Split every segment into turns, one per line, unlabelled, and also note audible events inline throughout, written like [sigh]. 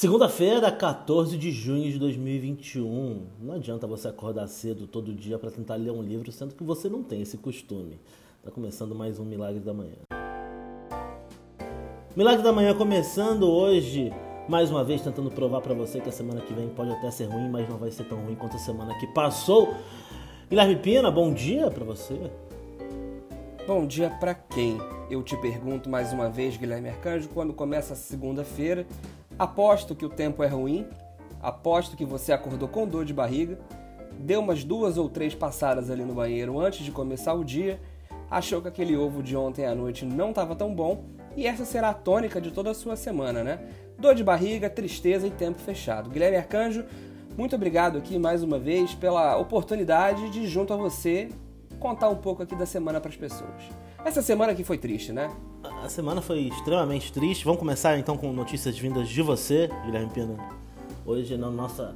Segunda-feira, 14 de junho de 2021. Não adianta você acordar cedo todo dia para tentar ler um livro, sendo que você não tem esse costume. Tá começando mais um Milagre da Manhã. Milagre da Manhã começando hoje, mais uma vez tentando provar para você que a semana que vem pode até ser ruim, mas não vai ser tão ruim quanto a semana que passou. Guilherme Pina, bom dia para você.
Bom dia para quem? Eu te pergunto mais uma vez, Guilherme Arcanjo, quando começa a segunda-feira Aposto que o tempo é ruim, aposto que você acordou com dor de barriga, deu umas duas ou três passadas ali no banheiro antes de começar o dia, achou que aquele ovo de ontem à noite não estava tão bom e essa será a tônica de toda a sua semana, né? Dor de barriga, tristeza e tempo fechado. Guilherme Arcanjo, muito obrigado aqui mais uma vez pela oportunidade de, junto a você, contar um pouco aqui da semana para as pessoas. Essa semana aqui foi triste, né?
A semana foi extremamente triste. Vamos começar então com notícias vindas de você, Guilherme Pina. Hoje na nossa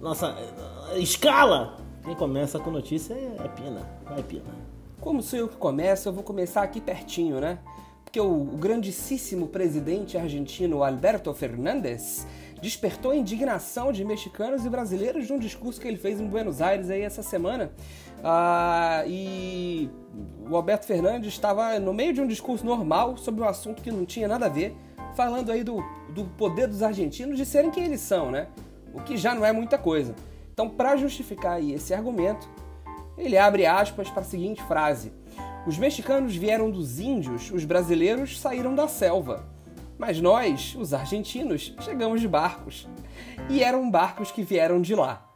nossa uh, escala, quem começa com notícia é, é Pina. Vai Pina.
Como sou eu que começo, eu vou começar aqui pertinho, né? Porque o, o grandíssimo presidente argentino Alberto Fernandes despertou a indignação de mexicanos e brasileiros num discurso que ele fez em Buenos Aires aí essa semana. Ah, e o Alberto Fernandes estava no meio de um discurso normal sobre um assunto que não tinha nada a ver, falando aí do, do poder dos argentinos de serem quem eles são, né? O que já não é muita coisa. Então, para justificar esse argumento, ele abre aspas para a seguinte frase: Os mexicanos vieram dos índios, os brasileiros saíram da selva. Mas nós, os argentinos, chegamos de barcos. E eram barcos que vieram de lá,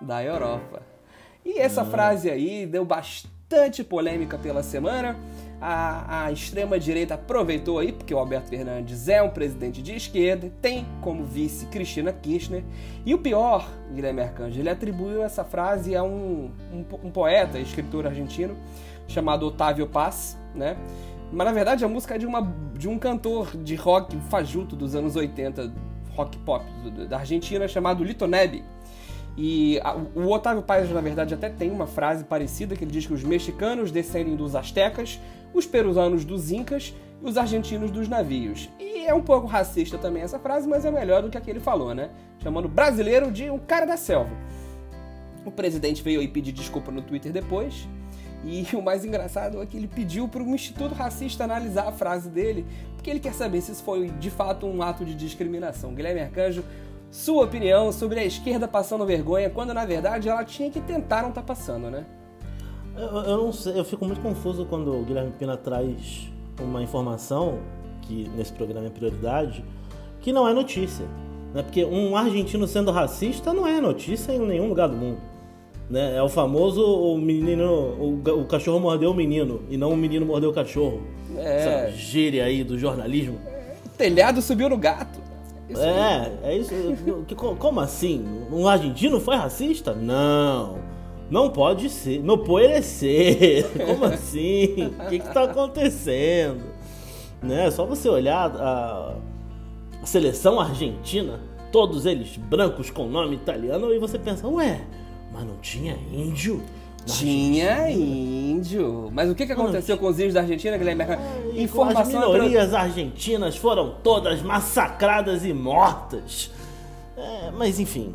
da Europa. E essa hum. frase aí deu bastante polêmica pela semana. A, a extrema-direita aproveitou aí, porque o Alberto Fernandes é um presidente de esquerda, tem como vice Cristina Kirchner. E o pior, Guilherme Arcanjo, ele atribuiu essa frase a um, um, um poeta, escritor argentino, chamado Otávio Paz, né? Mas na verdade a música é de, uma, de um cantor de rock fajuto dos anos 80, rock pop da Argentina, chamado Lito Nebi. E a, o Otávio Paz, na verdade, até tem uma frase parecida que ele diz que os mexicanos descendem dos astecas, os peruanos dos incas e os argentinos dos navios. E é um pouco racista também essa frase, mas é melhor do que a que ele falou, né? Chamando brasileiro de um cara da selva. O presidente veio aí pedir desculpa no Twitter depois e [laughs] o mais engraçado é que ele pediu para um instituto racista analisar a frase dele, porque ele quer saber se isso foi de fato um ato de discriminação. Guilherme Arcanjo, sua opinião sobre a esquerda passando vergonha, quando na verdade ela tinha que tentar não estar tá passando, né?
Eu, eu, não sei, eu fico muito confuso quando o Guilherme Pina traz uma informação, que nesse programa é prioridade, que não é notícia. Né? Porque um argentino sendo racista não é notícia em nenhum lugar do mundo. Né? É o famoso o menino, o, o, cachorro mordeu o menino e não o menino mordeu o cachorro. É. Essa gíria aí do jornalismo.
O telhado subiu no gato.
Isso é, é isso. como assim? Um argentino foi racista? Não. Não pode ser. Não pode ser. [laughs] Como assim? O que está acontecendo? Né? Só você olhar a, a seleção argentina, todos eles brancos com nome italiano, e você pensa, ué, mas não tinha índio?
Tinha índio. Mas o que, que aconteceu com os índios da Argentina, Guilherme?
É, Informação as minorias argentinas foram todas massacradas e mortas. É, mas enfim.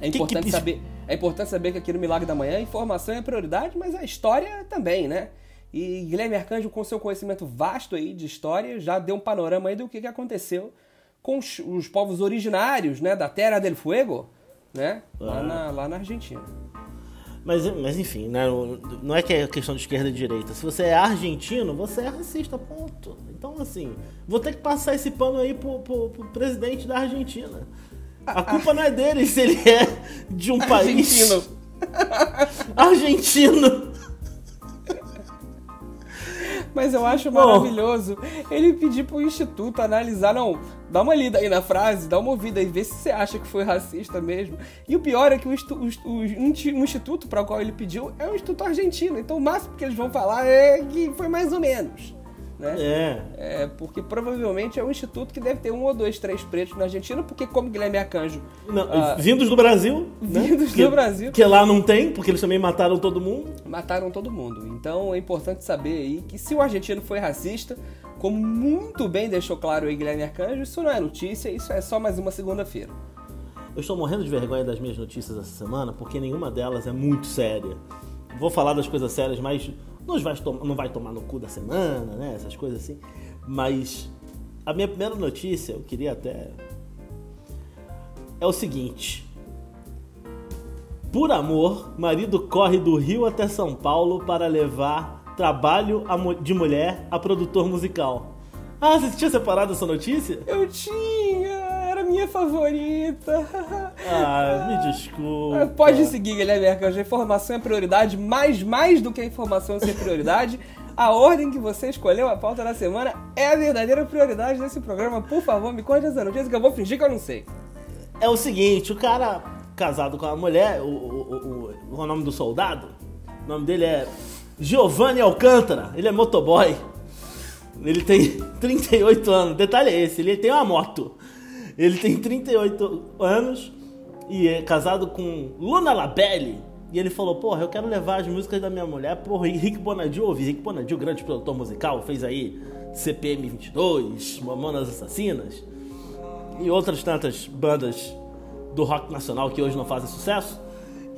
É importante, que. Saber, é importante saber que aqui no Milagre da Manhã a informação é prioridade, mas a história também, né? E Guilherme Arcanjo, com seu conhecimento vasto aí de história, já deu um panorama aí do que, que aconteceu com os, os povos originários né, da Terra del Fuego, né? Lá, ah. na, lá na Argentina.
Mas, mas enfim, né? não é que é questão de esquerda e direita. Se você é argentino, você é racista, ponto. Então, assim, vou ter que passar esse pano aí pro, pro, pro presidente da Argentina. A culpa não é dele se ele é de um
Argentino.
país. [laughs] Argentino.
Mas eu acho maravilhoso ele pedir pro instituto analisar, não, dá uma lida aí na frase, dá uma ouvida e vê se você acha que foi racista mesmo. E o pior é que o, o, o, o instituto para o qual ele pediu é um instituto argentino, então o máximo que eles vão falar é que foi mais ou menos né? É. é. Porque provavelmente é um instituto que deve ter um ou dois, três pretos na Argentina, porque como Guilherme Arcanjo...
Não, uh, vindos do Brasil,
né? Vindos
que,
do Brasil.
Que lá não tem, porque eles também mataram todo mundo.
Mataram todo mundo. Então é importante saber aí que se o argentino foi racista, Como muito bem deixou claro o Guilherme Arcanjo, isso não é notícia, isso é só mais uma segunda-feira.
Eu estou morrendo de vergonha das minhas notícias essa semana, porque nenhuma delas é muito séria. Vou falar das coisas sérias, mas não vai, não vai tomar no cu da semana, né? Essas coisas assim. Mas a minha primeira notícia, eu queria até. É o seguinte. Por amor, marido corre do Rio até São Paulo para levar trabalho de mulher a produtor musical. Ah, você tinha separado essa notícia?
Eu tinha, minha favorita. [laughs]
Ah, me desculpa. [laughs]
Pode seguir, Guilherme Arcanjo. A informação é prioridade, mas mais do que a informação ser prioridade, a ordem que você escolheu, a pauta da semana, é a verdadeira prioridade desse programa. Por favor, me conte essa notícia que eu vou fingir que eu não sei.
É o seguinte, o cara casado com a mulher, o, o, o, o nome do soldado, o nome dele é Giovanni Alcântara, ele é motoboy. Ele tem [laughs] 38 anos. Detalhe é esse, ele tem uma moto. Ele tem 38 anos e é casado com Luna Labelle. E ele falou, porra, eu quero levar as músicas da minha mulher pro Rick Bonadil ouvir. Rick Bonadil, grande produtor musical, fez aí CPM 22, Mamonas Assassinas e outras tantas bandas do rock nacional que hoje não fazem sucesso.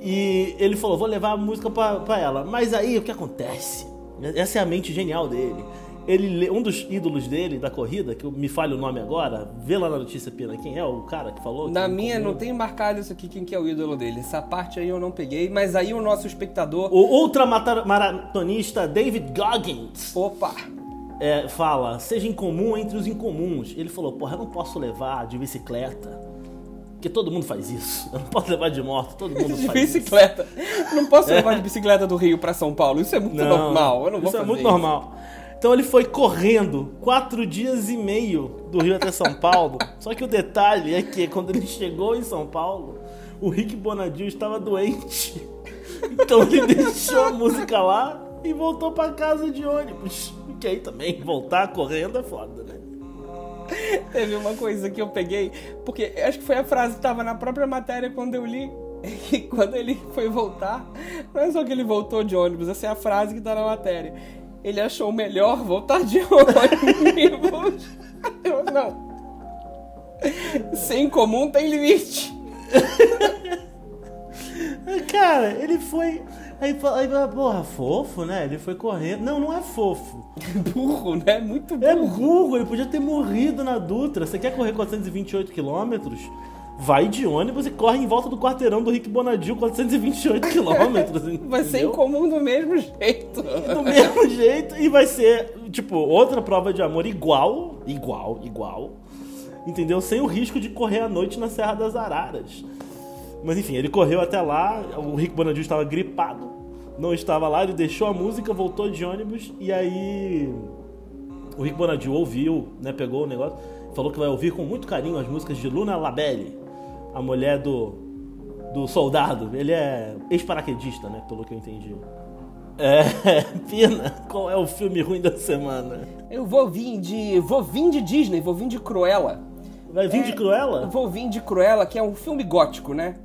E ele falou: vou levar a música para ela. Mas aí o que acontece? Essa é a mente genial dele. Ele, um dos ídolos dele da corrida, que me falha o nome agora, vê lá na notícia Pina quem é o cara que falou.
Na
que
minha não tem marcado isso aqui quem que é o ídolo dele. Essa parte aí eu não peguei, mas aí o nosso espectador.
O ultramaratonista David Goggins.
Opa!
É, fala, seja incomum entre os incomuns. Ele falou, porra, eu não posso levar de bicicleta porque todo mundo faz isso. Eu não posso levar de moto, todo mundo [laughs]
de
faz
bicicleta. isso. Não posso levar de bicicleta do Rio para São Paulo. Isso é muito não, normal. Eu não vou
isso
é
muito
isso.
normal. Então ele foi correndo quatro dias e meio do Rio até São Paulo. Só que o detalhe é que quando ele chegou em São Paulo, o Rick Bonadil estava doente. Então ele deixou a música lá e voltou para casa de ônibus. Que aí também voltar correndo é foda, né?
Teve uma coisa que eu peguei, porque acho que foi a frase que estava na própria matéria quando eu li. [laughs] E quando ele foi voltar, não é só que ele voltou de ônibus, essa é a frase que tá na matéria. Ele achou melhor voltar de [laughs] ônibus. Eu, não. Sem comum tem limite. [laughs]
Cara, ele foi. Aí, aí, porra, fofo, né? Ele foi correndo. Não, não é fofo.
burro, né? Muito burro.
É burro, ele podia ter morrido na Dutra. Você quer correr 428 quilômetros? Vai de ônibus e corre em volta do quarteirão do Rick Bonadil, 428 [laughs] quilômetros.
vai ser incomum do mesmo jeito. [laughs]
Do mesmo jeito. E vai ser, tipo, outra prova de amor igual, igual, igual. Entendeu? Sem o risco de correr à noite na Serra das Araras. Mas enfim, ele correu até lá, o Rick Bonadil estava gripado, não estava lá, ele deixou a música, voltou de ônibus e aí o Rick Bonadil ouviu, né, pegou o negócio, falou que vai ouvir com muito carinho as músicas de Luna Labelle, a mulher do do soldado. Ele é ex-paraquedista, né, pelo que eu entendi. É, [laughs] Pina, qual é o filme ruim da semana?
Eu vou vir de vou vir de Disney, vou vir de Cruella.
Vai vir é, de Cruella?
Vou vir de Cruella, que é um filme gótico, né?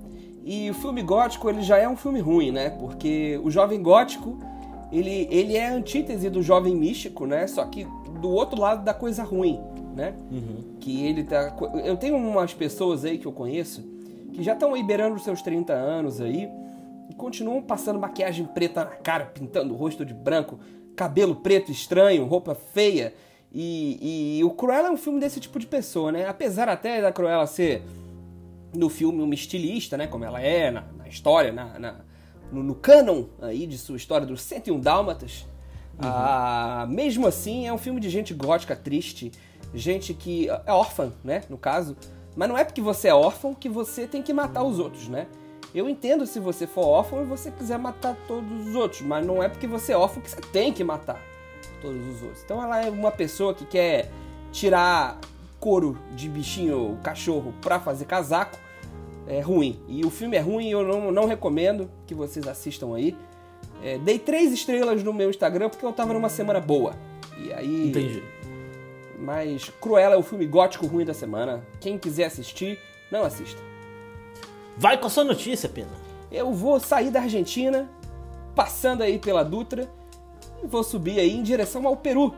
E o filme gótico, ele já é um filme ruim, né? Porque o jovem gótico, ele, ele é a antítese do jovem místico, né? Só que do outro lado da coisa ruim, né? Uhum. Que ele tá... Eu tenho umas pessoas aí que eu conheço que já estão liberando os seus 30 anos aí e continuam passando maquiagem preta na cara, pintando o rosto de branco, cabelo preto estranho, roupa feia. E, e o Cruella é um filme desse tipo de pessoa, né? Apesar até da Cruella ser no filme uma estilista, né? Como ela é na, na história, na, na no, no canon aí de sua história dos 101 Dálmatas. Uhum. Ah, mesmo assim, é um filme de gente gótica, triste, gente que é órfã, né? No caso. Mas não é porque você é órfão que você tem que matar os outros, né? Eu entendo se você for órfão e você quiser matar todos os outros, mas não é porque você é órfão que você tem que matar todos os outros. Então ela é uma pessoa que quer tirar couro de bichinho, cachorro, pra fazer casaco é ruim. E o filme é ruim, eu não, não recomendo que vocês assistam aí. É, dei três estrelas no meu Instagram porque eu tava numa semana boa. E aí.
Entendi.
Mas Cruella é o filme gótico ruim da semana. Quem quiser assistir, não assista.
Vai com a sua notícia, Pena.
Eu vou sair da Argentina, passando aí pela Dutra, e vou subir aí em direção ao Peru.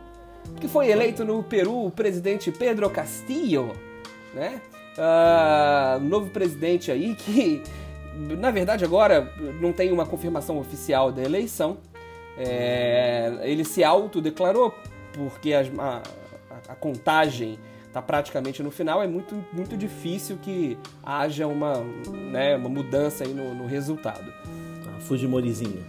que foi eleito no Peru o presidente Pedro Castillo, né? Uh, novo presidente aí que, na verdade, agora não tem uma confirmação oficial da eleição. É, ele se autodeclarou porque a, a, a contagem está praticamente no final, é muito, muito difícil que haja uma, né, uma mudança aí no, no resultado.
A Fujimorizinha.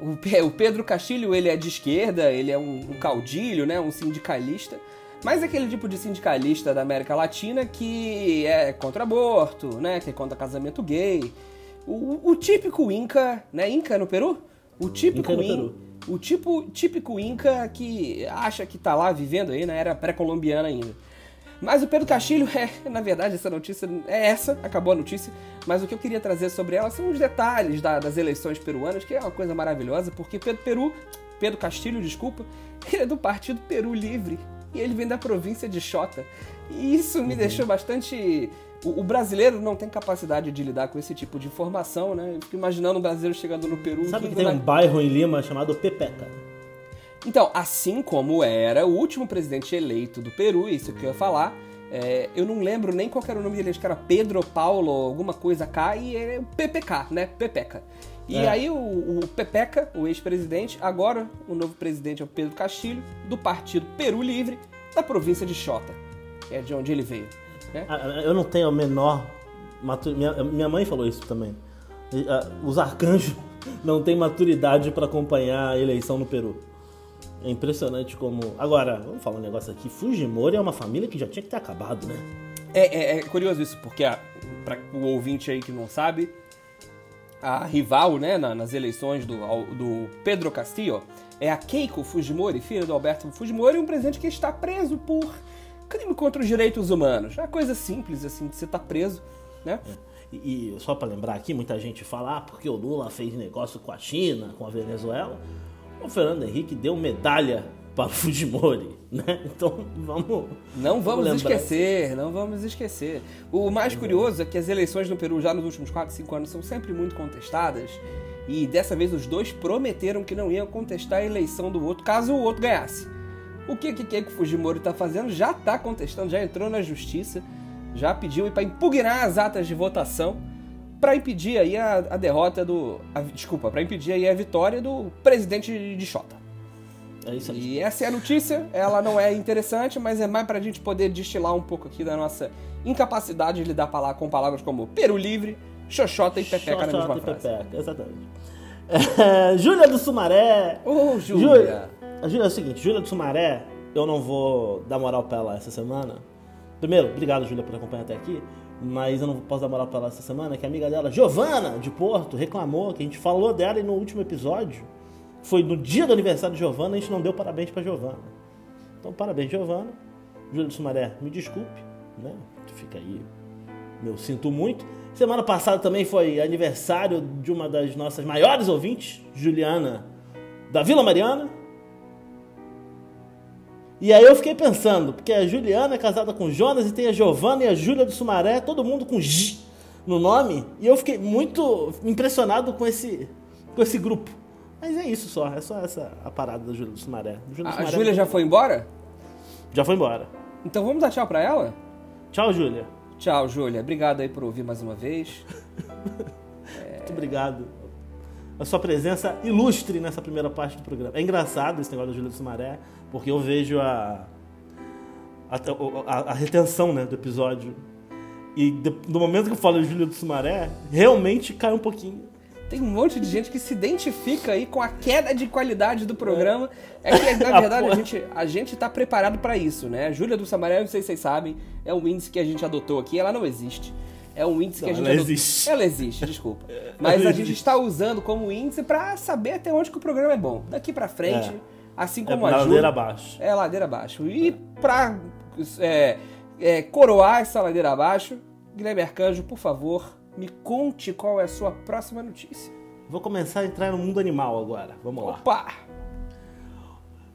O, o Pedro Castilho, ele é de esquerda, ele é um, um caudilho, né, um sindicalista, mas é aquele tipo de sindicalista da América Latina que é contra aborto, né, que é contra casamento gay. O, o típico Inca, né, Inca no Peru? O típico Inca no Peru. O tipo, típico Inca que acha que tá lá vivendo aí na né, era pré-colombiana ainda. Mas o Pedro Castilho [laughs] é, na verdade, essa notícia é essa, acabou a notícia, mas o que eu queria trazer sobre ela são os detalhes da, das eleições peruanas, que é uma coisa maravilhosa, porque Pedro Peru, Pedro Castilho, desculpa, [laughs] ele é do Partido Peru Livre e ele vem da província de Xota. E isso me uhum. deixou bastante o, brasileiro não tem capacidade de lidar com esse tipo de informação, né? Eu fico imaginando um brasileiro chegando no Peru.
Sabe que tem um bairro em Lima chamado Pepeca?
Então, assim como era o último presidente eleito do Peru, isso que eu ia falar, é, eu não lembro nem qual era o nome dele, acho que era Pedro Paulo, alguma coisa cá, e é PPK, né? Pepeca. E é. aí o, o Pepeca, o ex-presidente, agora o novo presidente é o Pedro Castilho, do partido Peru Livre, da província de Xota, que é de onde ele veio. Né?
Ah, eu não tenho a menor. Minha, minha mãe falou isso também. Ah, os arcanjos [laughs] não têm maturidade para acompanhar a eleição no Peru. É impressionante como. Agora, vamos falar um negócio aqui. Fujimori é uma família que já tinha que ter acabado, né?
É, é, é curioso isso, porque para o ouvinte aí que não sabe, a rival né, nas eleições do, do Pedro Castillo é a Keiko Fujimori, filha do Alberto Fujimori, um presidente que está preso por crime contra os direitos humanos. É uma coisa simples, assim, de você estar tá preso, né?
É. E, e, só para lembrar aqui, muita gente fala, ah, porque o Lula fez negócio com a China, com a Venezuela. O Fernando Henrique deu medalha para o [laughs] Fujimori, né? Então vamos.
Não vamos, vamos esquecer, não vamos esquecer. O mais curioso é que as eleições no Peru já nos últimos 4, 5 anos são sempre muito contestadas. E dessa vez os dois prometeram que não iam contestar a eleição do outro caso o outro ganhasse. O que que Keiko Fujimori está fazendo? Já está contestando, já entrou na justiça, já pediu para impugnar as atas de votação para impedir aí a, a derrota do, a, desculpa, para impedir aí a vitória do presidente de Xota. É isso aí. E essa é a notícia. Ela não é interessante, mas é mais para a gente poder destilar um pouco aqui da nossa incapacidade de lidar com palavras como Peru Livre, Xoxota e Pepeca Xoxota na mesma e frase. Pepeca,
exatamente. [laughs] É, Júlia do Sumaré.
Ô, oh, Júlia.
É o seguinte, Júlia do Sumaré, eu não vou dar moral pra ela essa semana. Primeiro, obrigado, Júlia, por acompanhar até aqui. Mas eu não posso dar moral pra ela essa semana, que a amiga dela, Giovana, de Porto, reclamou que a gente falou dela e no último episódio. Foi no dia do aniversário de Giovana, a gente não deu parabéns pra Giovana. Então, parabéns, Giovana. Júlia do Sumaré, me desculpe, né? Fica aí. Meu, sinto muito. Semana passada também foi aniversário de uma das nossas maiores ouvintes, Juliana, da Vila Mariana. E aí eu fiquei pensando, porque a Juliana é casada com o Jonas e tem a Giovana e a Júlia do Sumaré, todo mundo com J no nome, e eu fiquei muito impressionado com esse, com esse grupo. Mas é isso só, é só essa a parada da Júlia do Sumaré.
Júlia a Júlia já foi embora?
Já foi embora.
Então vamos dar tchau pra ela?
Tchau, Júlia.
Tchau, Júlia. Obrigado aí por ouvir mais uma vez. [laughs]
é... Muito obrigado a sua presença ilustre nessa primeira parte do programa. É engraçado esse negócio da Júlia do Sumaré, porque eu vejo a, a, a, a retenção né, do episódio. E no momento que eu falo de Júlia do Sumaré, realmente cai um pouquinho.
Tem um monte de gente que se identifica aí com a queda de qualidade do programa. É que, na [laughs] verdade, a gente, a gente tá preparado para isso, né? A Júlia do Sumaré, não sei se vocês sabem, é um índice que a gente adotou aqui, ela não existe é um índice que a gente.
Ela existe.
Ela existe, desculpa. [laughs] Mas a gente está usando como índice para saber até onde que o programa é bom. Daqui para frente, é. Assim é como
é
a
ladeira abaixo.
É ladeira abaixo. E para é, é, coroar essa ladeira abaixo, Guilherme Arcanjo, por favor, me conte qual é a sua próxima notícia.
Vou começar a entrar no mundo animal agora. Vamos lá.
Opa!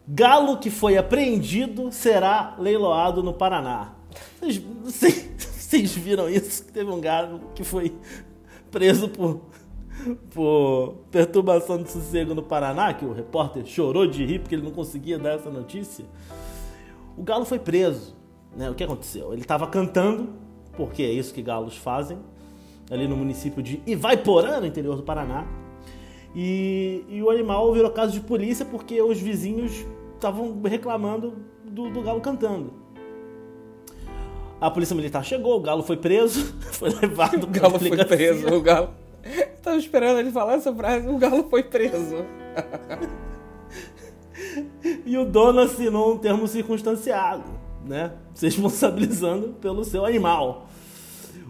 Galo que foi apreendido será leiloado no Paraná. Vocês, [laughs] vocês viram isso? Teve um galo que foi preso por, por perturbação de sossego no Paraná, que o repórter chorou de rir porque ele não conseguia dar essa notícia. O galo foi preso. Né? O que aconteceu? Ele estava cantando, porque é isso que galos fazem, ali no município de Ivaiporã, no interior do Paraná. E, e o animal virou caso de polícia porque os vizinhos estavam reclamando do, do galo cantando. A polícia militar chegou, o galo foi preso, [laughs] foi levado.
O galo foi preso, o galo. [laughs] Tava esperando ele falar essa frase, o galo foi preso.
e o dono assinou um termo circunstanciado, né? Se responsabilizando pelo seu animal.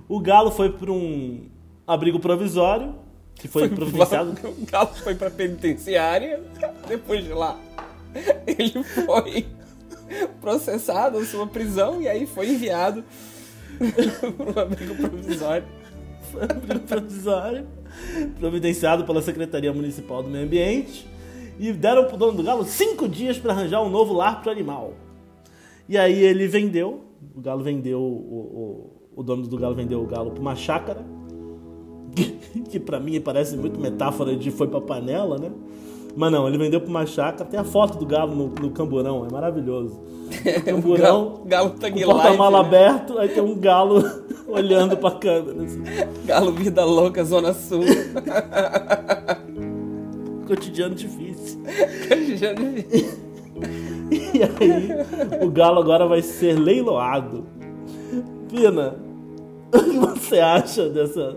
O galo foi para um abrigo provisório, que foi, foi providenciado. [laughs]
O galo foi para penitenciária, depois de lá ele foi processado sua prisão e aí foi enviado [laughs] para um abrigo provisório. [laughs]
abrigo provisório, providenciado pela Secretaria Municipal do Meio Ambiente e deram pro dono do galo cinco dias para arranjar um novo lar pro animal. E aí ele vendeu, o galo vendeu, o, o, o dono do galo vendeu o galo para uma chácara, [laughs] que, que para mim parece muito metáfora de foi pra panela, né? Mas não, ele vendeu pra uma chácara. Tem a foto do galo no, no camburão, é maravilhoso. [laughs]
O camburão, galo, galo
com o porta-mala né? aberto, aí tem um galo [laughs] olhando pra câmera. Assim.
Galo Vida Louca, Zona Sul. [laughs]
Cotidiano difícil.
Cotidiano difícil.
E aí, o galo agora vai ser leiloado. Pina, o que você acha dessa,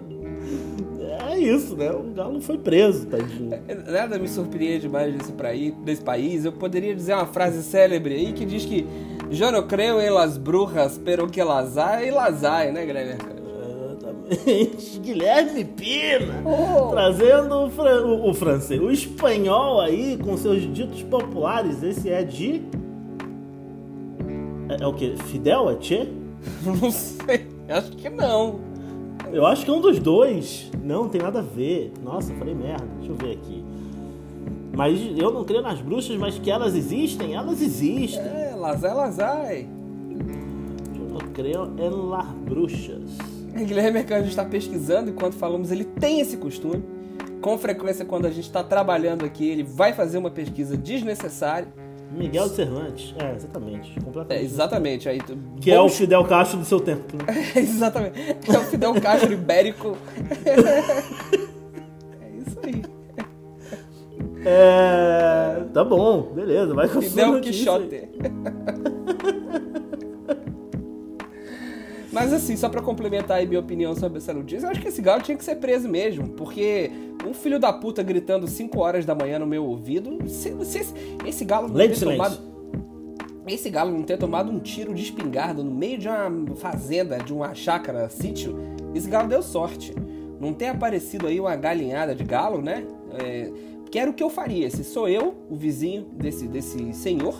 isso, né? O Galo foi preso, tadinho.
Nada me surpreende mais desse, praí, desse país. Eu poderia dizer uma frase célebre aí que diz que Eu não creio em las brujas, pero que las hay, las hay, né, Guilherme?
Exatamente. [laughs] Guilherme Pina, oh. trazendo o, fran o, o francês, o espanhol aí, com seus ditos populares. Esse é de... É, é o que? Fidel? É Tchê? [laughs]
Não sei, acho que não.
Eu acho que é um dos dois. Não, tem nada a ver. Nossa, falei merda. Deixa eu ver aqui. Mas eu não creio nas bruxas, mas que elas existem, elas existem.
É, elas, elas, ai.
Eu não creio em las bruxas.
Guilherme Mercado está pesquisando enquanto falamos, ele tem esse costume. Com frequência, quando a gente está trabalhando aqui, ele vai fazer uma pesquisa desnecessária
Miguel de Cervantes, é, exatamente.
Completamente. É, exatamente. Aí,
que bom... é o Fidel Castro do seu tempo. Né? [laughs]
exatamente. É o Fidel Castro ibérico. é isso aí.
É. Tá bom, beleza, vai com
Fidel Quixote. Mas assim, só para complementar aí minha opinião sobre essa notícia, eu acho que esse galo tinha que ser preso mesmo, porque um filho da puta gritando 5 horas da manhã no meu ouvido, se, se, esse galo não ter tomado esse galo não ter tomado um tiro de espingarda no meio de uma fazenda, de uma chácara, sítio, esse galo deu sorte. Não ter aparecido aí uma galinhada de galo, né? É, que era o que eu faria. Se sou eu, o vizinho desse, desse senhor,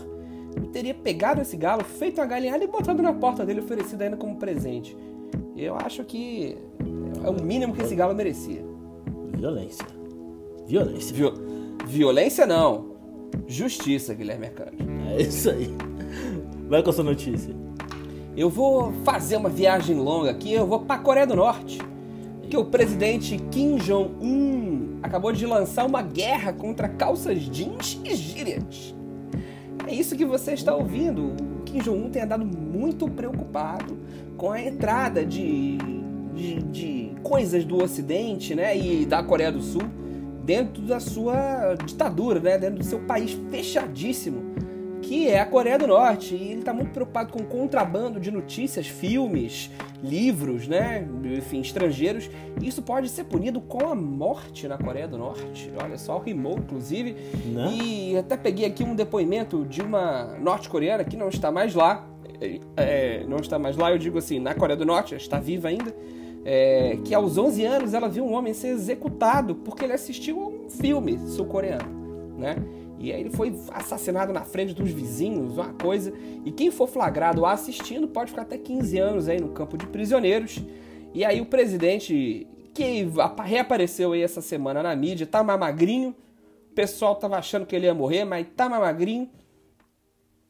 teria pegado esse galo, feito uma galinhada e botado na porta dele, oferecido ainda como presente. Eu acho que é o mínimo que esse galo merecia.
Violência. Violência.
Viol... Violência não. Justiça, Guilherme Arcanjo.
É isso aí. Vai com a sua notícia.
Eu vou fazer uma viagem longa aqui, eu vou para a Coreia do Norte. Que o presidente Kim Jong-un acabou de lançar uma guerra contra calças jeans e gírias. É isso que você está ouvindo. O Kim Jong-un tem andado muito preocupado com a entrada de, de, de, coisas do Ocidente né, e da Coreia do Sul dentro da sua ditadura, né, dentro do seu país fechadíssimo que é a Coreia do Norte. E ele está muito preocupado com o contrabando de notícias, filmes, livros, né? Enfim, estrangeiros. Isso pode ser punido com a morte na Coreia do Norte. Olha só, rimou, inclusive. Não. Né? E até peguei aqui um depoimento de uma norte-coreana que não está mais lá. É, é, não está mais lá, eu digo assim, na Coreia do Norte, está viva ainda. É, que aos 11 anos ela viu um homem ser executado porque ele assistiu a um filme sul-coreano, né? E aí ele foi assassinado na frente dos vizinhos, uma coisa. E quem for flagrado assistindo pode ficar até 15 anos aí no campo de prisioneiros. E aí o presidente, que reapareceu aí essa semana na mídia, tá mais magrinho. O pessoal tava achando que ele ia morrer, mas tá mais magrinho.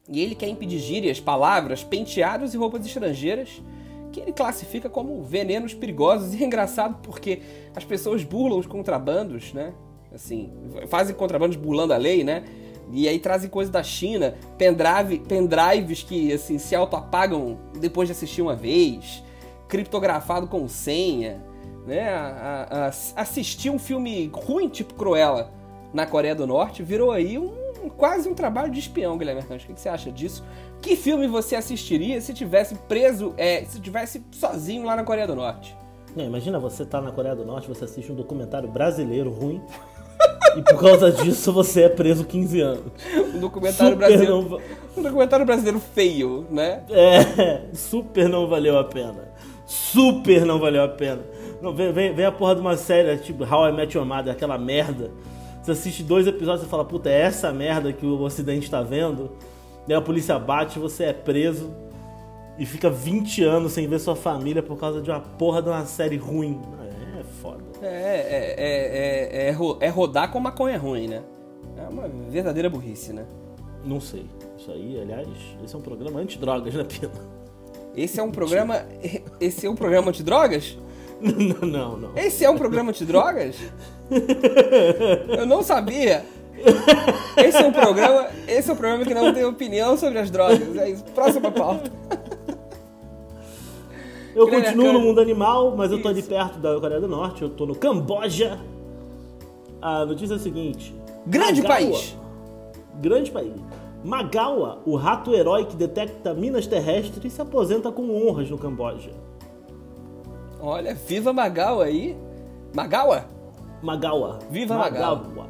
E ele quer impedir gírias, palavras, penteados e roupas estrangeiras que ele classifica como venenos perigosos. E é engraçado porque as pessoas burlam os contrabandos, né? Assim, fazem contrabandos burlando a lei, né? E aí trazem coisas da China, pendrive, pendrives que assim se auto-apagam depois de assistir uma vez, criptografado com senha, né? A, a, a, assistir um filme ruim, tipo Cruella, na Coreia do Norte, virou aí um quase um trabalho de espião, Guilherme Arcanjo. O que você acha disso? Que filme você assistiria se tivesse preso, é, se tivesse sozinho lá na Coreia do Norte?
Não, imagina você tá na Coreia do Norte, você assiste um documentário brasileiro ruim e por causa disso você é preso 15 anos.
Um documentário brasileiro. Não... Um documentário brasileiro feio, né?
É, super não valeu a pena. Super não valeu a pena. Não, vem, vem, vem a porra de uma série tipo How I Met Your Mother, aquela merda. Você assiste dois episódios e fala, puta, é essa merda que o ocidente tá vendo. Daí a polícia bate, você é preso e fica 20 anos sem ver sua família por causa de uma porra de uma série ruim. É.
É, é, é, é, é rodar com maconha ruim, né? É uma verdadeira burrice, né?
Não sei. Isso aí, aliás, esse é um programa anti-drogas, né, Pina?
Esse é um programa. Esse é um programa anti-drogas? [laughs]
Não, não, não.
Esse é um programa anti-drogas? [laughs] Eu não sabia. Esse é um programa. Esse é um programa que não tem opinião sobre as drogas. É isso. Próxima pauta.
Eu continuo no mundo animal, mas eu tô ali perto da Coreia do Norte, eu tô no Camboja. A notícia é a seguinte:
Grande Magawa, país!
Grande país. Magawa, o rato herói que detecta minas terrestres, se aposenta com honras no Camboja.
Olha, viva Magawa aí! Magawa?
Magawa.
Viva Magawa. Magawa.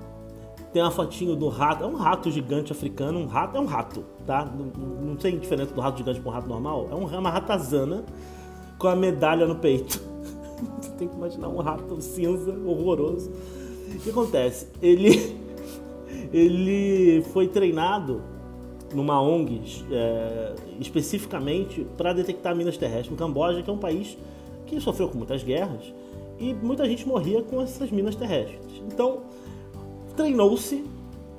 Tem uma fotinho do rato, é um rato gigante africano, um rato, é um rato, tá? Não, não tem diferença do rato gigante para um rato normal, é, um, é uma ratazana com a medalha no peito. [laughs] Você tem que imaginar um rato cinza, horroroso. O que acontece? Ele, [laughs] ele foi treinado numa ONG é, especificamente para detectar minas terrestres no Camboja, que é um país que sofreu com muitas guerras e muita gente morria com essas minas terrestres. Então, treinou-se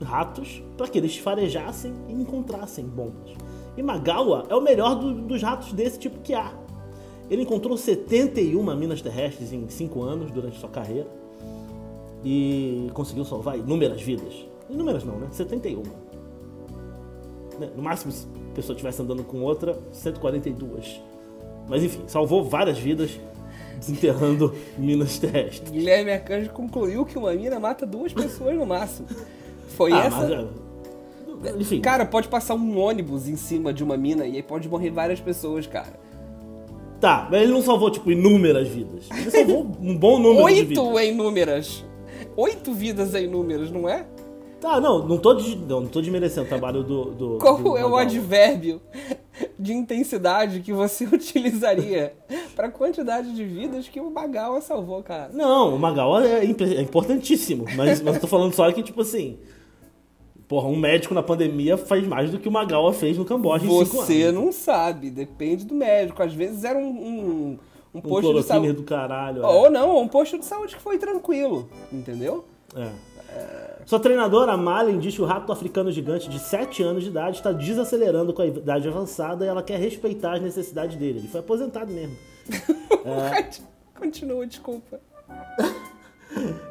ratos para que eles farejassem e encontrassem bombas. E Magawa é o melhor do, dos ratos desse tipo que há. Ele encontrou 71 minas terrestres em 5 anos durante sua carreira e conseguiu salvar inúmeras vidas. Inúmeras não, né? 71. Né? No máximo, se a pessoa estivesse andando com outra, 142. Mas enfim, salvou várias vidas desenterrando [laughs] minas terrestres.
Guilherme Arcanjo concluiu que uma mina mata duas pessoas no máximo. Foi ah, essa. Mas, é, enfim. Cara, pode passar um ônibus em cima de uma mina e aí pode morrer várias pessoas, cara.
Tá, mas ele não salvou, tipo, inúmeras vidas. Ele salvou um bom número
Oito
de vidas.
Oito em inúmeras. Oito vidas em inúmeras, não é?
Tá, não, não tô, de, não, não tô desmerecendo o trabalho do. do
Qual
do
é o advérbio de intensidade que você [laughs] utilizaria pra quantidade de vidas que o Magawa salvou, cara?
Não, o Magawa é, é importantíssimo, mas, mas eu tô falando só que, tipo assim. Porra, um médico na pandemia faz mais do que o Magawa fez no Camboja
Você não sabe, depende do médico. Às vezes era um, um, um posto um de saúde.
do caralho.
É. Ou não, um posto de saúde que foi tranquilo, entendeu?
É. é... Sua treinadora, Malin, diz que o rato africano gigante de 7 anos de idade está desacelerando com a idade avançada e ela quer respeitar as necessidades dele. Ele foi aposentado mesmo. [laughs]
é... Continua, desculpa.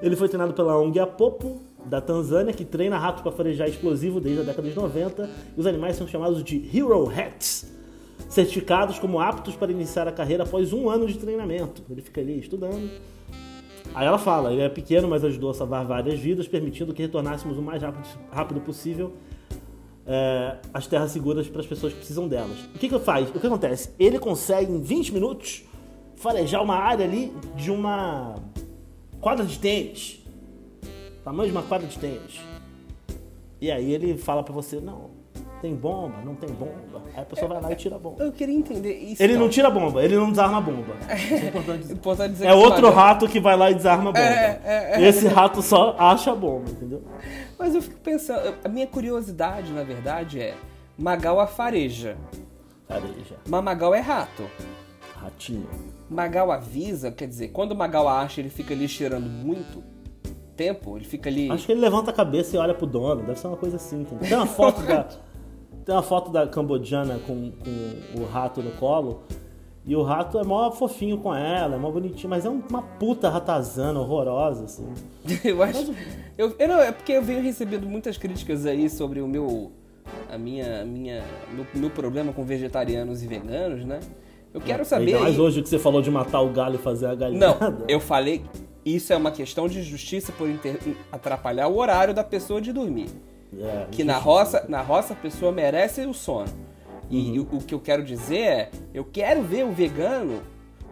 Ele foi treinado pela ONG Apopo, da Tanzânia, que treina ratos para farejar explosivo desde a década de 90. E os animais são chamados de Hero Hats, certificados como aptos para iniciar a carreira após um ano de treinamento. Ele fica ali estudando. Aí ela fala, ele é pequeno, mas ajudou a salvar várias vidas, permitindo que retornássemos o mais rápido, rápido possível é, as terras seguras para as pessoas que precisam delas. O que que faz? O que acontece? Ele consegue em 20 minutos farejar uma área ali de uma quadra de tênis tamanho de uma quadra de tênis. E aí ele fala para você, não, tem bomba, não tem bomba. Aí a pessoa vai lá e tira a bomba.
Eu queria entender isso.
Ele não tira a bomba, ele não desarma a bomba. Isso [laughs] é importante dizer.
importante dizer
é outro rato que vai lá e desarma a bomba. É, é, é, Esse rato só acha a bomba, entendeu?
Mas eu fico pensando, a minha curiosidade, na verdade, é Magal a fareja.
Fareja.
Mas Magal é rato.
Ratinho.
Magal avisa, quer dizer, quando o Magal acha, ele fica ali cheirando muito tempo, ele fica ali.
Acho que ele levanta a cabeça e olha pro dono, deve ser uma coisa assim. Entendeu? Tem uma foto da. Tem uma foto da cambodiana com, com o rato no colo. E o rato é mó fofinho com ela, é mó bonitinho, mas é uma puta ratazana horrorosa, assim. [laughs]
eu acho. Eu, eu não, é porque eu venho recebendo muitas críticas aí sobre o meu. A minha. minha meu, meu problema com vegetarianos e veganos, né? Eu quero saber.
Mas
aí-
hoje que você falou de matar o galho e fazer a galinhada.
Não, eu falei. Isso é uma questão de justiça por inter- atrapalhar o horário da pessoa de dormir.
É,
Que na roça, na roça a pessoa merece o sono. E o, o que eu quero dizer é, eu quero ver o vegano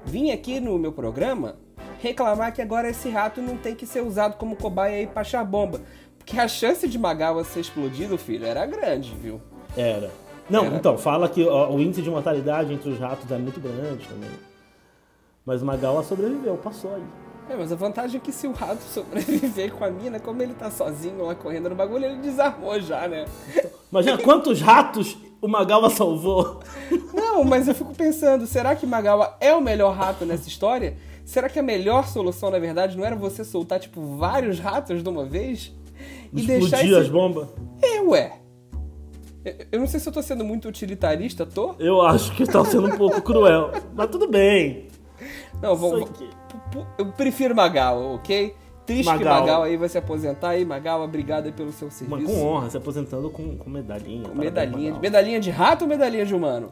vir aqui no meu programa reclamar que agora esse rato não tem que ser usado como cobaia aí pra achar bomba. Porque a chance de Magawa ser explodido, filho, era grande, viu?
Era. Não,
Era.
então, fala que ó, o índice de mortalidade entre os ratos é muito grande também. Mas Magawa sobreviveu, passou aí.
É, mas a vantagem é que se o rato sobreviver com a mina, como ele tá sozinho lá correndo no bagulho, ele desarmou já, né?
Imagina quantos ratos o Magawa salvou.
Não, mas eu fico pensando, será que Magawa é o melhor rato nessa história? Será que a melhor solução, na verdade, não era você soltar, tipo, vários ratos de uma vez? E deixar
Explodir as
esse...
bombas.
É, ué. Eu- não sei se eu tô sendo muito utilitarista, tô?
Eu acho que tá sendo um pouco cruel. Mas tudo bem.
Não, vou, Eu prefiro Magawa, ok? Triste que
Magawa.
Magawa aí vai se aposentar aí. Magawa, obrigado pelo seu
Mas
serviço.
com honra, se aposentando com, com medalhinha.
Com medalhinha. de-. Medalhinha de rato ou medalhinha de humano?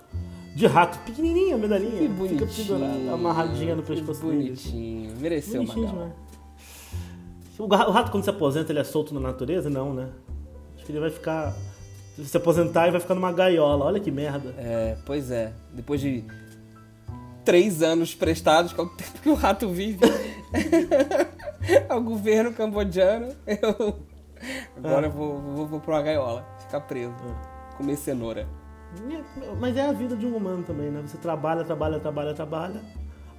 De rato, pequenininha medalhinha.
Que
Fica
bonitinho.
pendurada, amarradinha no
que
pescoço dele.
Bonitinho. Mereceu,
Bonitinho
Magawa.
demais. O rato, quando se aposenta, ele é solto na natureza? Não, né? Acho que ele vai ficar. Se aposentar, ele vai ficar numa gaiola. Olha que merda.
É, pois é. Depois de três anos prestados, que é o tempo que o rato vive [laughs] ao governo cambodjano, eu agora
É.
vou, vou, vou pra uma gaiola, ficar preso, comer cenoura.
Mas é a vida de um humano também, né? Você trabalha, trabalha, trabalha, trabalha,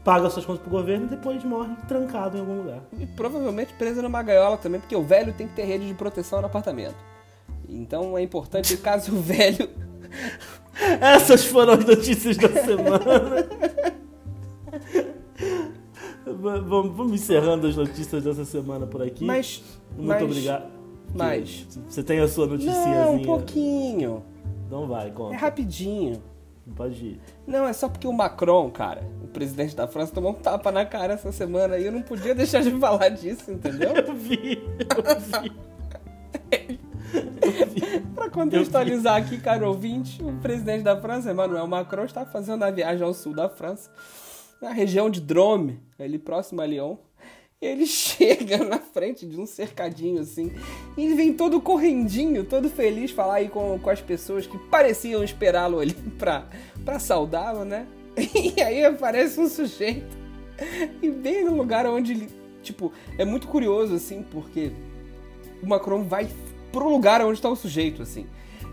paga suas contas pro governo e depois morre trancado em algum lugar.
E provavelmente preso numa gaiola também, porque o velho tem que ter rede de proteção no apartamento. Então é importante, caso o velho [laughs]
Essas foram as notícias da semana. [laughs] Va- vamos, vamos encerrando as notícias dessa semana por aqui.
Mas.
Muito
mas,
obrigado.
Mas.
Você tem a sua
Não,
noticiazinha.
um pouquinho.
Não vai,
É
conta.
rapidinho.
Pode ir.
Não, é só porque o Macron, cara, o presidente da França, tomou um tapa na cara essa semana e eu não podia deixar de falar disso, entendeu? [laughs]
Eu vi, eu vi.
Pra contextualizar aqui, caro ouvinte, o presidente da França, Emmanuel Macron, está fazendo a viagem ao sul da França, na região de Drôme, ali próximo a Lyon. Ele [laughs] chega na frente de um cercadinho assim, e ele vem todo correndinho, todo feliz, falar aí com, com as pessoas que pareciam esperá-lo ali [laughs] pra, pra saudá-lo, né? [laughs] E aí aparece um sujeito, e bem no lugar onde ele. Tipo, é muito curioso assim, porque o Macron vai pro lugar onde tá o sujeito, assim.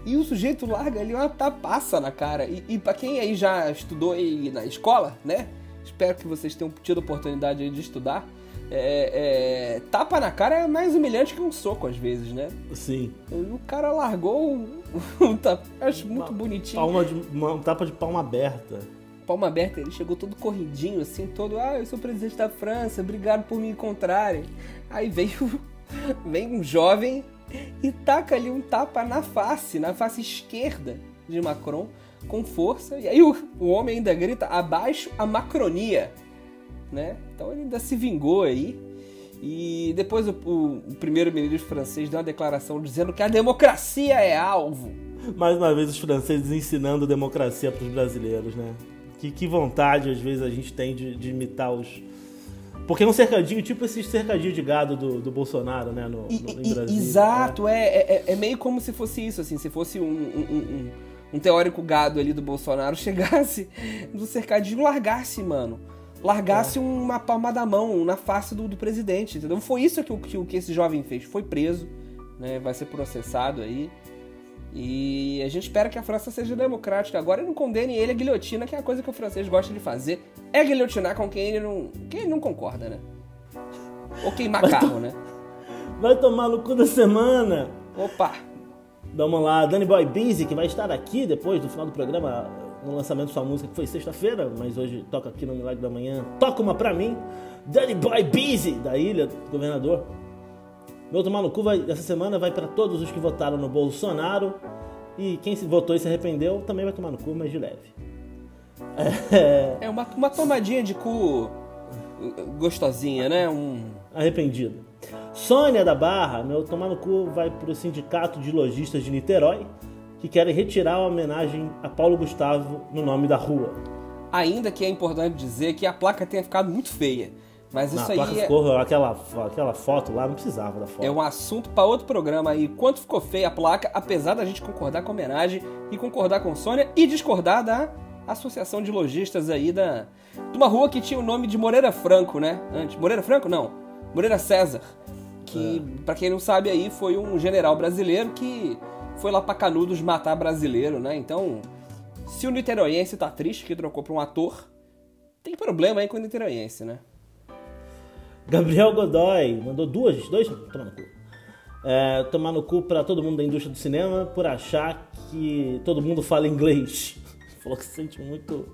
E o sujeito larga ali uma tapaça na cara. E, e pra quem aí já estudou aí na escola, né? Espero que vocês tenham tido a oportunidade de estudar. É, é, tapa na cara é mais humilhante que um soco, às vezes, né?
Sim.
O cara largou o, o [laughs] tapa. Acho muito bonitinho.
Palma de, uma um tapa de palma aberta.
Palma aberta, ele chegou todo corridinho, assim, todo, ah, eu sou presidente da França, obrigado por me encontrarem. Aí veio, [laughs] vem um jovem e taca ali um tapa na face, na face esquerda de Macron, com força. E aí o, o homem ainda grita, abaixo a macronia, né? Então ele ainda se vingou aí. E depois o, o- o primeiro-ministro francês deu uma declaração dizendo que a democracia é alvo.
Mais uma vez os franceses ensinando democracia pros brasileiros, né? Que, que vontade às vezes a gente tem de, de imitar os. Porque é um cercadinho, tipo esse cercadinho de gado do, do Bolsonaro, né? No, no-
e-
Brasília.
exato, é, é, é meio como se fosse isso, assim, se fosse um, um, um- um- teórico gado ali do Bolsonaro [laughs] chegasse do cercadinho e largasse, mano. Largasse uma palma da mão na face do, do presidente, entendeu? Foi isso que, que, que esse jovem fez. Foi preso, né? Vai ser processado aí. E a gente espera que a França seja democrática agora e não condene ele a guilhotina, que é a coisa que o francês gosta de fazer. É guilhotinar com quem ele não, quem ele não concorda, né? Ou queimar carro, né? [laughs]
Vai tomar no cu da semana!
Opa!
Vamos lá, Danny Boy Busy, que vai estar aqui depois do final do programa, no lançamento de sua música, que foi sexta-feira, mas hoje toca aqui no Milagre da Manhã. Toca uma pra mim, Danny Boy Busy, da Ilha do Governador. Meu tomar no cu vai, essa semana vai pra todos os que votaram no Bolsonaro. E quem se votou e se arrependeu também vai tomar no cu, mas de leve.
É, é uma, uma tomadinha de cu gostosinha, né? Um...
Arrependido. Sônia da Barra, meu tomar no cu, vai pro Sindicato de Lojistas de Niterói, que querem retirar a homenagem a Paulo Gustavo no nome da rua.
Ainda que é importante dizer que a placa tenha ficado muito feia. Mas isso
Na placa
aí é,
ficou, aquela, aquela foto lá, não precisava da foto.
é um assunto para outro programa aí. Quanto ficou feia a placa, apesar da gente concordar com a homenagem e concordar com Sônia e discordar da Associação de Lojistas aí da de uma rua que tinha o nome de Moreira Franco, né? Antes, Moreira Franco não, Moreira César, que pra quem não sabe aí foi um general brasileiro que foi lá pra Canudos matar brasileiro, né? Então, se o niteroiense tá triste que trocou pra um ator, tem problema aí com o niteroiense, né?
Gabriel Godoy mandou duas, dois, tomar no cu. É, tomar no cu pra todo mundo da indústria do cinema por achar que todo mundo fala inglês. [laughs] Falou que se sente muito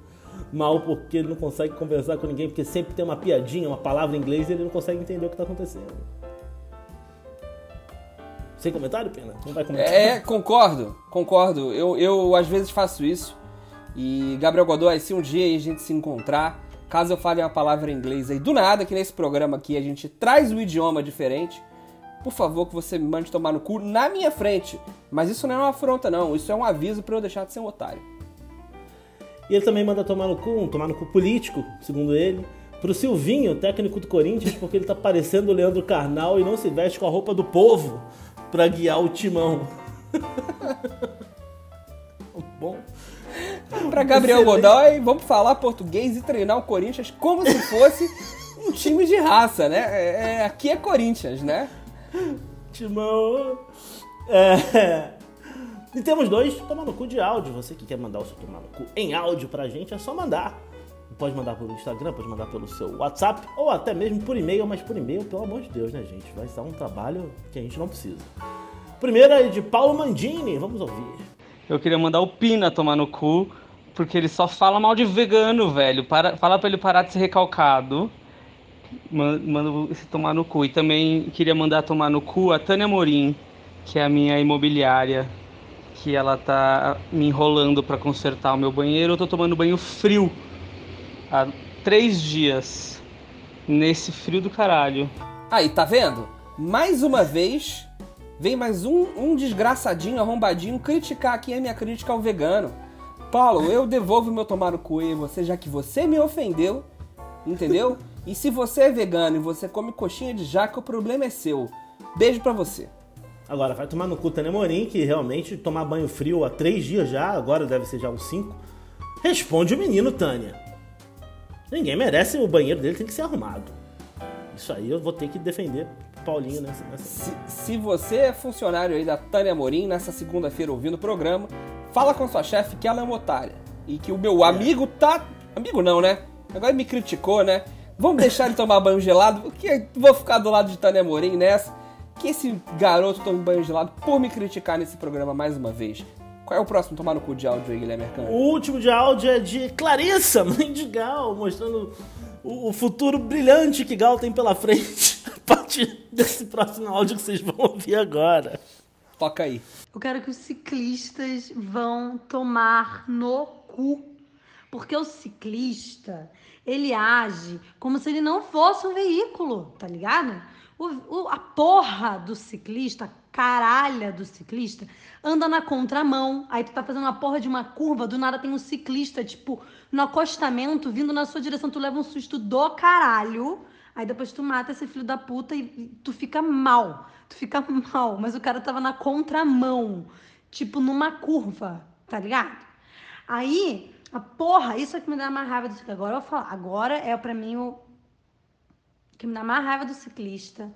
mal porque ele não consegue conversar com ninguém, porque sempre tem uma piadinha, uma palavra em inglês e ele não consegue entender o que tá acontecendo. Sem comentário, Pena? Não vai comentar?
É, concordo, concordo. Eu, eu às vezes faço isso. E Gabriel Godoy, se um dia a gente se encontrar, caso eu fale uma palavra em inglês aí do nada, que nesse programa aqui a gente traz um idioma diferente, por favor que você me mande tomar no cu na minha frente. Mas isso não é uma afronta, não. Isso é um aviso para eu deixar de ser um otário.
E ele também manda tomar no cu, um tomar no cu político, segundo ele, pro Silvinho, técnico do Corinthians, porque ele tá parecendo o Leandro Carnal e não se veste com a roupa do povo pra guiar o timão. [laughs] Bom.
Pra Gabriel Godoy, vamos falar português e treinar o Corinthians como se fosse um time de raça, né? É, é- aqui é Corinthians, né?
Timão. É. E temos dois tomar no cu de áudio. Você que quer mandar o seu tomar no cu em áudio pra gente, é só mandar. Pode mandar pelo Instagram, pode mandar pelo seu WhatsApp ou até mesmo por e-mail, mas por e-mail, pelo amor de Deus, né, gente? Vai ser um trabalho que a gente não precisa. Primeiro é de Paulo Mandini, vamos ouvir.
Eu queria mandar o Pina tomar no cu, porque ele só fala mal de vegano, velho. Para, fala pra ele parar de ser recalcado. Man- Manda esse tomar no cu. E também queria mandar tomar no cu a Tânia Morim, que é a minha imobiliária, que ela tá me enrolando pra consertar o meu banheiro. Eu tô tomando banho frio há três dias. Nesse frio do caralho.
Aí, tá vendo? Mais uma vez, vem mais um, um desgraçadinho, arrombadinho, criticar aqui a minha crítica ao vegano. Paulo, eu devolvo meu tomar no cu em você, já que você me ofendeu, entendeu? [laughs] E se você é vegano e você come coxinha de jaca, o problema é seu. Beijo pra você.
Agora, vai tomar no cu Tânia Morim, que realmente tomar banho frio há três dias já, agora deve ser já uns cinco. Responde o menino, Tânia. Ninguém merece, o banheiro dele tem que ser arrumado. Isso aí eu vou ter que defender Paulinho nessa. nessa...
Se, se você é funcionário aí da Tânia Morim, nessa segunda-feira ouvindo o programa, fala com sua chefe que ela é uma otária. E que o meu amigo tá. Amigo não, né? Agora me criticou, né? Vamos deixar ele tomar banho gelado, porque vou ficar do lado de Tânia Morim nessa. Que esse garoto tome banho gelado por me criticar nesse programa mais uma vez. Qual é o próximo tomar no cu de áudio aí, Guilherme Arcano?
O último de áudio é de Clarissa, [laughs] mãe de Gal, mostrando o, o futuro brilhante que Gal tem pela frente [laughs] a partir desse próximo áudio que vocês vão ouvir agora.
Toca aí.
Eu quero que os ciclistas vão tomar no cu. Porque o ciclista, ele age como se ele não fosse um veículo, tá ligado? O, o- a porra do ciclista, a caralha do ciclista, anda na contramão. Aí tu tá fazendo uma porra de uma curva, do nada tem um ciclista, tipo, no acostamento, vindo na sua direção, tu leva um susto do caralho. Aí depois tu mata esse filho da puta e tu fica mal. Tu fica [laughs] mal. Mas o cara tava na contramão. Tipo, numa curva, tá ligado? Aí, a porra, isso é que me dá mais raiva do ciclista. Agora eu vou falar. Agora é pra mim o que me dá mais raiva do ciclista.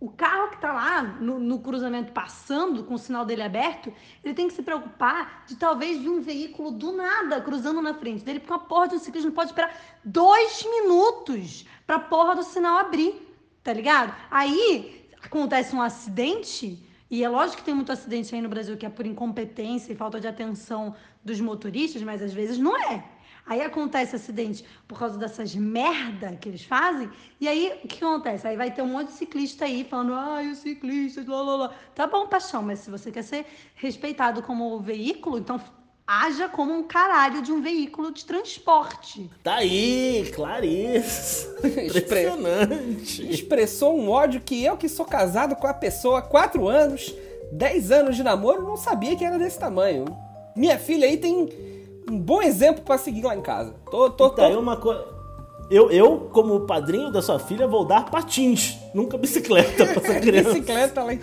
O carro que tá lá no, no cruzamento passando, com o sinal dele aberto, ele tem que se preocupar de talvez vir um veículo do nada cruzando na frente dele, porque uma porra de um ciclista não pode esperar dois minutos pra porra do sinal abrir, tá ligado? Aí acontece um acidente, e é lógico que tem muito acidente aí no Brasil que é por incompetência e falta de atenção dos motoristas, mas às vezes não é. Aí acontece acidente por causa dessas merda que eles fazem. E aí, o que acontece? Aí vai ter um monte de ciclista aí falando, ai, os ciclistas, lá, lá, lá. Tá bom, paixão, mas se você quer ser respeitado como veículo, então haja como um caralho de um veículo de transporte.
Tá aí, Clarice. [laughs] Impressionante.
Expressou um ódio que eu, que sou casado com a pessoa há 4 anos, 10 anos de namoro, não sabia que era desse tamanho. Minha filha aí tem um bom exemplo pra seguir lá em casa. Tô, tô,
aí
tô...
uma coisa. Eu, eu, como padrinho da sua filha, vou dar patins, nunca bicicleta pra essa [laughs] criança.
bicicleta lá. em-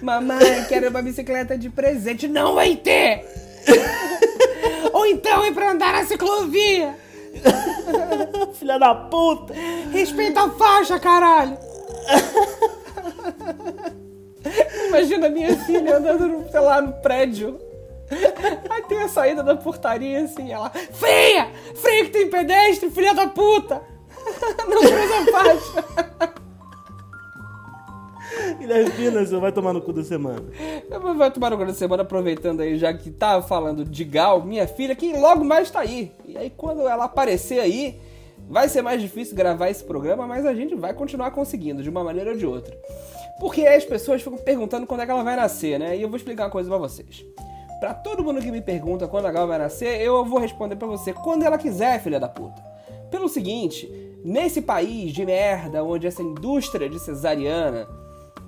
Mamãe, quero uma bicicleta de presente. Não vai ter! [laughs] Ou então é pra andar na ciclovia. [laughs]
Filha da puta!
Respeita a faixa, caralho! Imagina a minha filha andando, no, sei lá, no prédio. [laughs] Aí tem a saída da portaria assim, ela. Freia! Freia que tem pedestre, filha da puta! [laughs] Não cruza a faixa!
Guilherme Pina, você vai tomar no cu da semana.
Vou tomar agora da semana, aproveitando aí, já que tava falando de Gal, minha filha, que logo mais tá aí. E aí, quando ela aparecer aí, vai ser mais difícil gravar esse programa, mas a gente vai continuar conseguindo, de uma maneira ou de outra. Porque aí as pessoas ficam perguntando quando é que ela vai nascer, né? E eu vou explicar uma coisa pra vocês. Pra todo mundo que me pergunta quando a Gal vai nascer, eu vou responder pra você quando ela quiser, filha da puta. Pelo seguinte, nesse país de merda, onde essa indústria de cesariana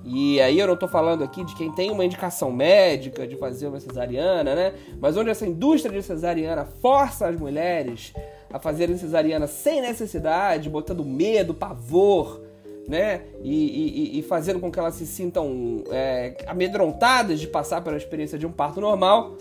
e aí eu não tô falando aqui de quem tem uma indicação médica de fazer uma cesariana, né? Mas onde essa indústria de cesariana força as mulheres a fazerem cesariana sem necessidade, botando medo, pavor, né? E, e- e fazendo com que elas se sintam é, amedrontadas de passar pela experiência de um parto normal.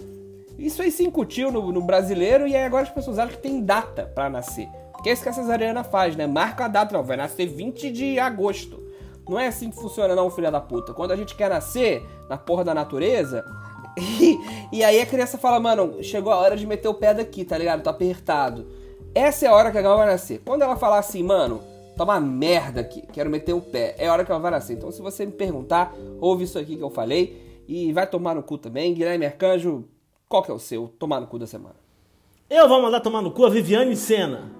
Isso aí se incutiu no, no brasileiro e aí agora as pessoas acham que tem data pra nascer. Que é isso que a cesariana faz, né? Marca a data, não, vai nascer 20 de agosto. Não é assim que funciona, não, filha da puta. Quando a gente quer nascer na porra da natureza, [laughs] e, e aí a criança fala, mano, chegou a hora de meter o pé daqui, tá ligado? Tô apertado. Essa é a hora que a Gal vai nascer. Quando ela falar assim, mano, tá uma merda aqui, quero meter o pé, é hora que ela vai nascer. Então, se você me perguntar, ouve isso aqui que eu falei e vai tomar no cu também. Guilherme Arcanjo, qual que é o seu? Tomar no cu da semana.
Eu vou mandar tomar no cu a Viviane Senna.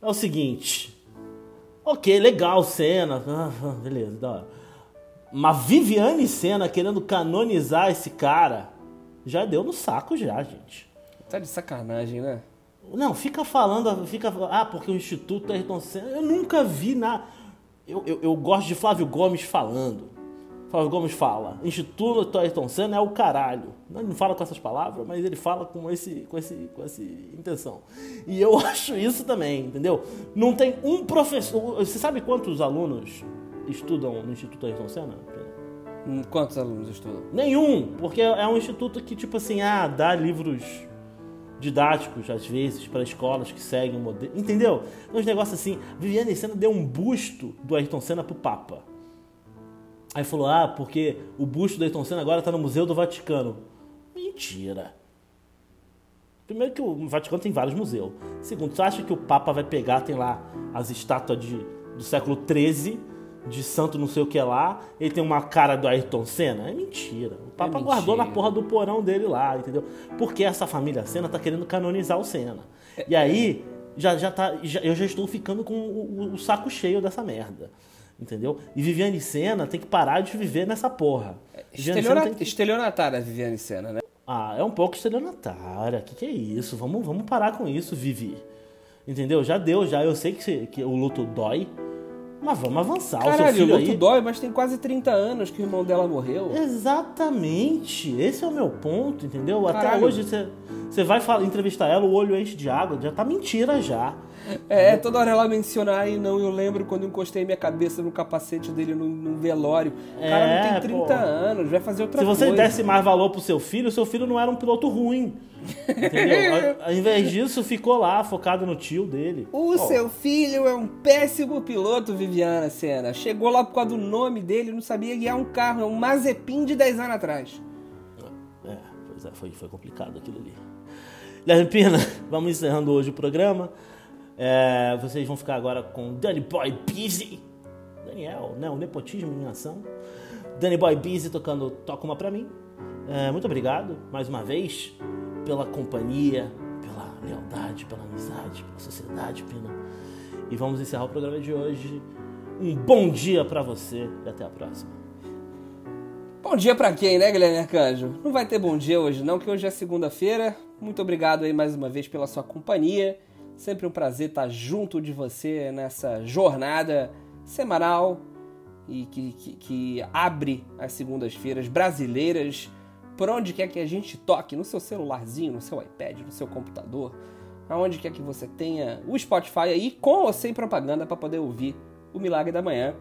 É o seguinte. Ok, legal, Senna. Ah, beleza, da hora. Mas Viviane Senna querendo canonizar esse cara já deu no saco já, gente.
Tá de sacanagem, né?
Não, fica falando, fica. Ah, porque o Instituto Ayrton Senna. Eu nunca vi na. Eu, eu, eu gosto de Flávio Gomes falando. Flávio Gomes fala: Instituto Ayrton Senna é o caralho. Ele não fala com essas palavras, mas ele fala com esse, com esse, com essa intenção. E eu [laughs] acho isso também, entendeu? Não tem um professor. Você sabe quantos alunos estudam no Instituto Ayrton Senna?
Hum, Quantos alunos estudam?
Nenhum, porque é um instituto que, tipo assim, ah, dá livros didáticos, às vezes, para escolas que seguem o modelo. Entendeu? Uns negócios assim. Viviane Senna deu um busto do Ayrton Senna pro Papa. Aí falou, ah, porque o busto do Ayrton Senna agora tá no Museu do Vaticano. Mentira. Primeiro que o Vaticano tem vários museus. Segundo, você acha que o Papa vai pegar, tem lá as estátuas de, do século XIII, de santo não sei o que lá, ele tem uma cara do Ayrton Senna? É mentira. O Papa
mentira.
guardou na porra do porão dele lá, entendeu? Porque essa família Senna tá querendo canonizar o Senna. E aí, já, já tá, já- eu já estou ficando com o, o- o saco cheio dessa merda. Entendeu? E Viviane Senna tem que parar de viver nessa porra.
Estelionatária,
tem que-
estelionatária Viviane Senna, né?
ah, é um pouco estelionatária. Que que é isso? Vamos, vamos parar com isso, Vivi. Entendeu? Já deu, já. Eu sei que, que o luto dói, mas vamos avançar. o seu
Caralho, o
filho
luto
aí...
dói, mas tem quase 30 anos que o irmão dela morreu.
Exatamente. Esse é o meu ponto, entendeu? Até
Caralho.
hoje você, você vai falar, entrevistar ela, o olho enche de água. Já tá mentira já.
É, toda hora ela menciona, ai não, eu lembro quando encostei minha cabeça no capacete dele num, num velório. O cara
É,
não tem 30
pô.
anos, vai fazer outra
Se você
coisa.
desse mais valor pro seu filho, seu filho não era um piloto ruim. Entendeu? [laughs] Ao, ao invés disso, ficou lá, focado no tio dele.
O
Pô,
seu filho é um péssimo piloto, Viviana Senna. Chegou lá por causa do nome dele, não sabia guiar um carro, é um Mazepin de 10 anos atrás.
É, pois é, foi, foi complicado aquilo ali. Guilherme Pina, [laughs] vamos encerrando hoje o programa. É, vocês vão ficar agora com Danny Boy Busy. Daniel, né? O nepotismo em ação. Danny Boy Busy tocando Toca Uma Pra Mim. É, muito obrigado, mais uma vez, pela companhia, pela lealdade, pela amizade, pela sociedade, Pina. E vamos encerrar o programa de hoje. Um bom dia pra você e até a próxima.
Bom dia pra quem, né, Guilherme Arcanjo? Não vai ter bom dia hoje não, que hoje é segunda-feira. Muito obrigado aí mais uma vez pela sua companhia. Sempre um prazer estar junto de você nessa jornada semanal e que, que, que abre as segundas-feiras brasileiras por onde quer que a gente toque, no seu celularzinho, no seu iPad, no seu computador, aonde quer que você tenha o Spotify aí com ou sem propaganda para poder ouvir o Milagre da Manhã.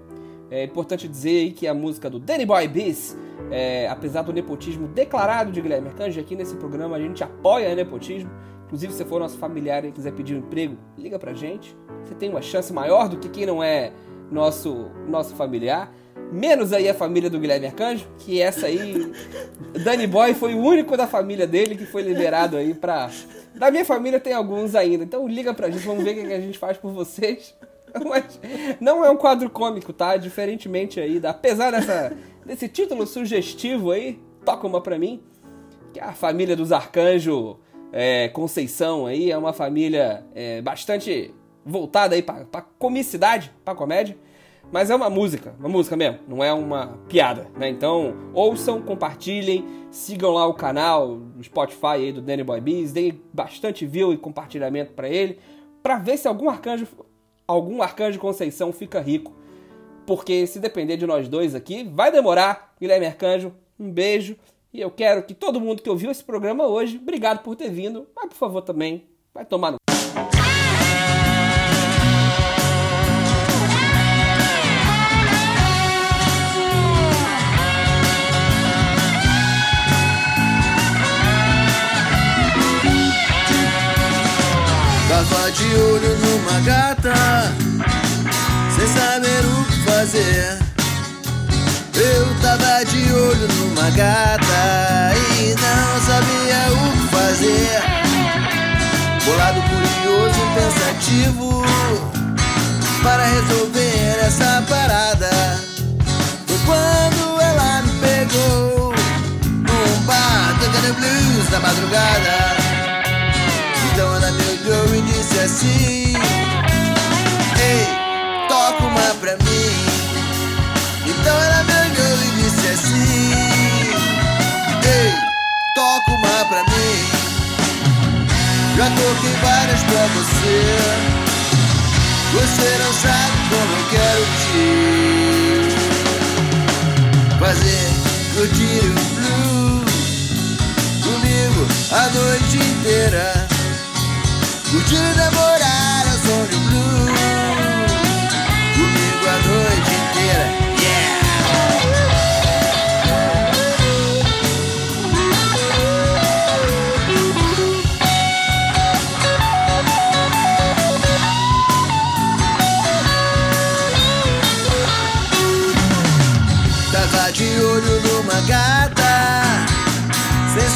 É importante dizer que a música do Danny Boy Beats, é, apesar do nepotismo declarado de Guilherme Arcanjo, aqui nesse programa a gente apoia o nepotismo. Inclusive, se for nosso familiar e quiser pedir um emprego, liga pra gente. Você tem uma chance maior do que quem não é nosso, nosso familiar. Menos aí a família do Guilherme Arcanjo, que essa aí. [laughs] Danny Boy foi o único da família dele que foi liberado aí pra. Da minha família tem alguns ainda. Então liga pra gente, vamos ver o que a gente faz por vocês. [laughs] Mas não é um quadro cômico, tá? Diferentemente aí, apesar dessa, desse título sugestivo aí, toca uma pra mim, que a família dos arcanjos é, Conceição aí é uma família é, bastante voltada aí pra, pra comicidade, pra comédia. Mas é uma música, uma música mesmo, não é uma piada, né? Então, ouçam, compartilhem, sigam lá o canal do Spotify aí do Danny Boy Bees, deem bastante view e compartilhamento para ele, para ver se algum arcanjo, algum arcanjo Conceição fica rico. Porque se depender de nós dois aqui, vai demorar. Guilherme Arcanjo, um beijo. E eu quero que todo mundo que ouviu esse programa hoje, obrigado por ter vindo, mas por favor também, vai tomar no
Tava de olho numa gata, sem saber o que fazer. Tava de olho numa gata e não sabia o que fazer. Bolado, curioso pensativo para resolver essa parada. Foi quando ela me pegou num bar tocando blues na madrugada. Pra você. Você não sabe como eu quero te fazer curtir o blues comigo a noite inteira. Curtir namorar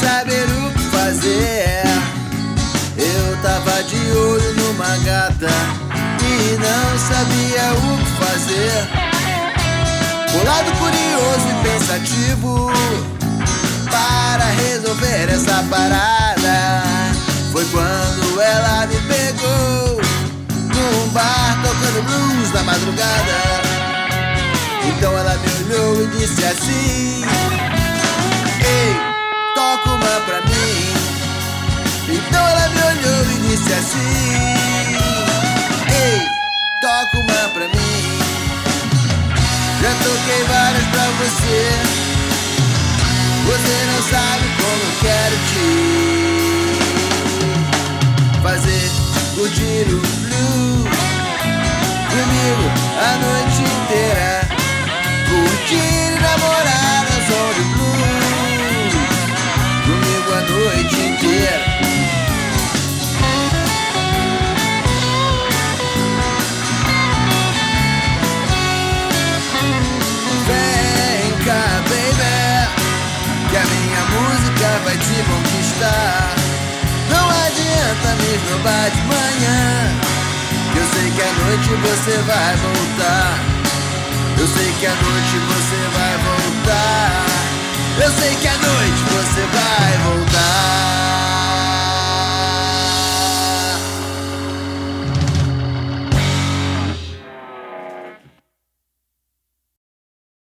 saber o que fazer eu tava de olho numa gata e não sabia o que fazer. Bolado, curioso e pensativo para resolver essa parada. Foi quando ela me pegou num bar tocando blues na madrugada. Então ela me olhou e disse assim: uma pra mim. Então ela me olhou e disse assim: Ei, toca uma pra mim. Já toquei várias pra você. Você não sabe como eu quero te fazer curtir o blues comigo a noite inteira. Curtir e namorar a noite inteira. Vem cá, baby, que a minha música vai te conquistar. Não adianta me esnobar de manhã, eu sei que à noite você vai voltar. Eu sei que à noite você vai voltar. Eu sei que à noite você vai voltar.